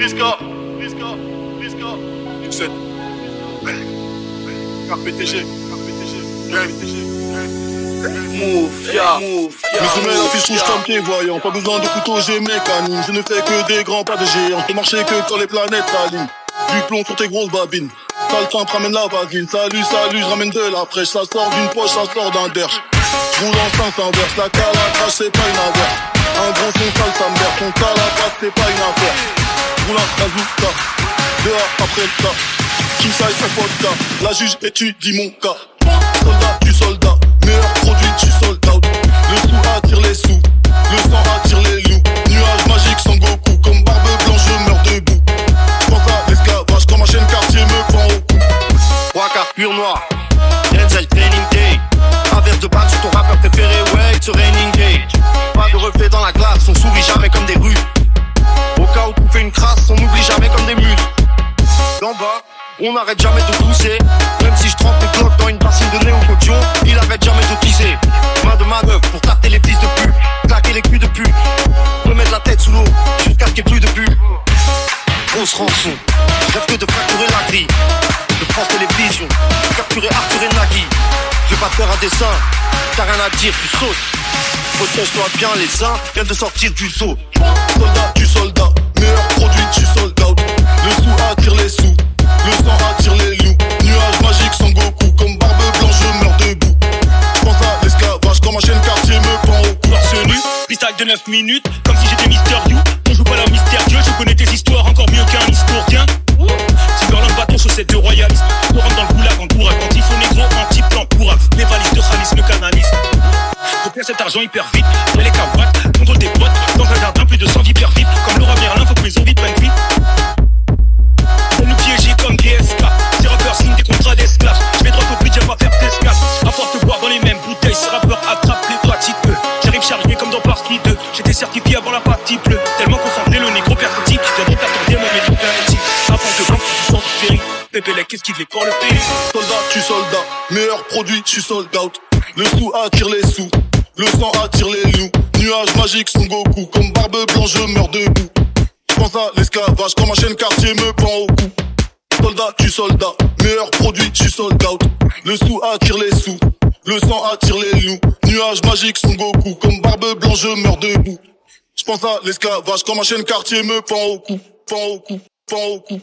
Risca, Risca, Risca, X7. KPTG, KPTG, KPTG. Ya. Mes semelles affichent rouge comme pied voyant. Pas besoin de couteau, j'ai mes canines. Je ne fais que des grands pas de géants. Je marcher que quand les planètes s'alignent. Du plomb sur tes grosses babines. Temps, ramène la vaseline. Salut, salut, je ramène de la fraîche. Ça sort d'une poche, ça sort d'un derche. Roule en sens inverse. La calatrache, c'est pas une averse. Un grand son sale, ça me. Ton calatrache, c'est pas une affaire. Roule en bazooka. Dehors, après le. King size, un vodka? La juge étudie mon cas. Soldat, tu soldat. Meilleur produit, tu sold out. Le sou attire les sous. Le sang attire les loups. Nuage magique sans Goku. Comme barbe blanche, je meurs debout. Pense à l'esclavage quand ma chaîne quartier me prend au cou. Trois quarts pur noir. Denzel Training Day. Averse de balle sur ton rappeur préféré, ouais, a raining on n'arrête jamais de pousser. Même si je trempe des blocs dans une bassine de néo caution, il arrête jamais de tisser. Main de manœuvre pour tarter les fils de pute, claquer les culs de pute. Me mettre la tête sous l'eau jusqu'à ce qu'il n'y ait plus de but. Grosse rançon, rêve que de fracturer la grille. De France Télévision, capturer Arthur et Nagui. Fais pas peur à dessin, t'as rien à dire, tu sautes. Protège-toi bien, les uns viennent de sortir du zoo. Soldat, freestyle de 9 minutes, comme si j'étais Mister You. On joue pas la mystérieux, je connais tes histoires encore mieux qu'un historien. Timberland bâton chaussette de royalisme. On rentre dans le goulag en il faut négro, anti-plan pour Les valises de Khalis me canalisent. Repère cet argent hyper vite, y'a les cabrates, contrôle des potes, dans un jardin plus de 100 hyper vite. Comme Laura Merlin, faut que mes prennent vie. Pour nous piéger comme des ces rappeurs signent des contrats d'esclaves. Je vais droit au but, j'aime pas faire d'escale. À force de boire dans les mêmes bouteilles, ces J'étais certifié avant la partie bleue. Tellement concentré, le négro percutique. Viens donc t'attendre mon métro garanti. Avant de blanc, tu sens péri. Pépé les qu'est-ce qu'il fait pour le pays? Soldat, tu soldat. Meilleur produit, tu sold out. Le sou attire les sous. Le sang attire les loups. Nuage magique sans Goku. Comme barbe blanche, je meurs debout. Pense à l'esclavage quand ma chaîne quartier me prend au cou. Soldat, tu soldat. Meilleur produit, tu sold out. Le sou attire les sous. Le sang attire les loups. Nuage magique sans Goku. Comme barbe blanche, je meurs debout. Je pense à l'esclavage quand ma chaîne quartier me prend au cou. Prend au cou. Prend au cou.